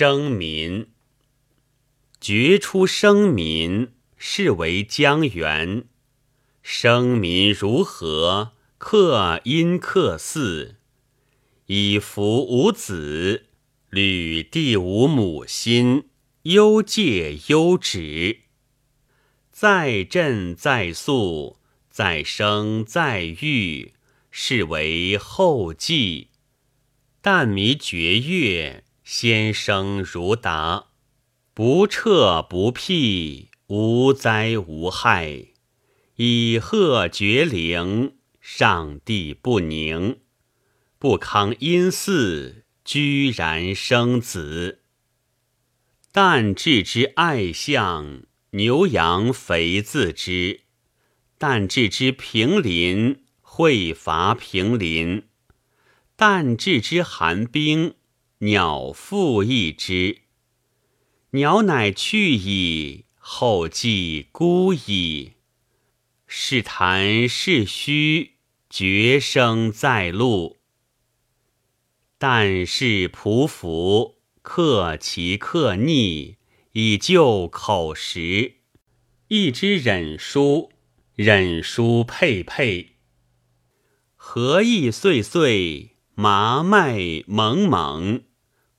生民。绝出生民，是为江源。生民如何？克因克嗣，以服无子，履地无母心，忧戒忧止。在振在肃，在生在育，是为后继。但弥绝月，先生如达，不彻不辟，无灾无害，以鹤绝灵。上帝不宁，不康阴寺，居然生子。但治之爱象，牛羊肥自之；但治之平林，会伐平林；但治之寒冰，鸟复一之。鸟乃去矣，后继孤矣。是谈是虚。绝声在路，但是匍匐，克其克逆，以救口实。一之忍书，忍书佩佩。何意岁岁，麻麦蒙蒙，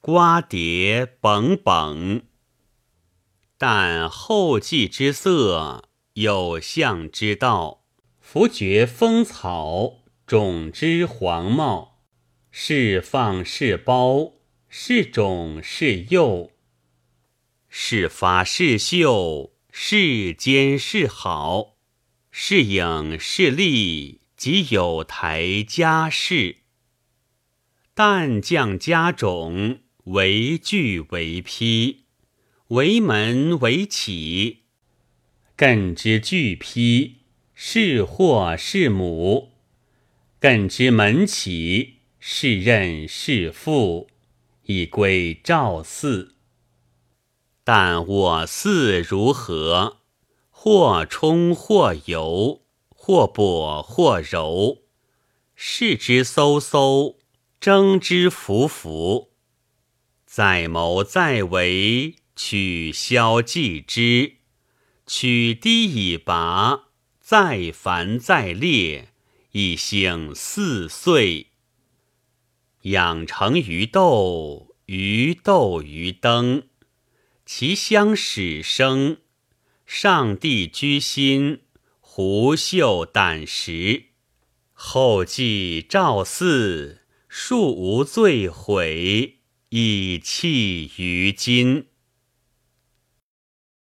瓜瓞本本。但后继之色，有象之道。弗觉风草，种之黄茂，是放是苞，是种是幼，是发是秀，是坚是好，是影是立，即有台家事。但降家种，为具为批，为门为起，艮之具批。是或是母，艮之门起，是任是父，以归赵四。但我嗣如何？或冲或游，或跛或柔。视之飕飕，争之浮浮。在谋在为，取消继之，取低以拔。再繁再烈，以兴四岁。养成于斗，于斗于登，其相始生。上帝居心，胡秀胆识。后继赵四，庶无罪悔，以弃于今。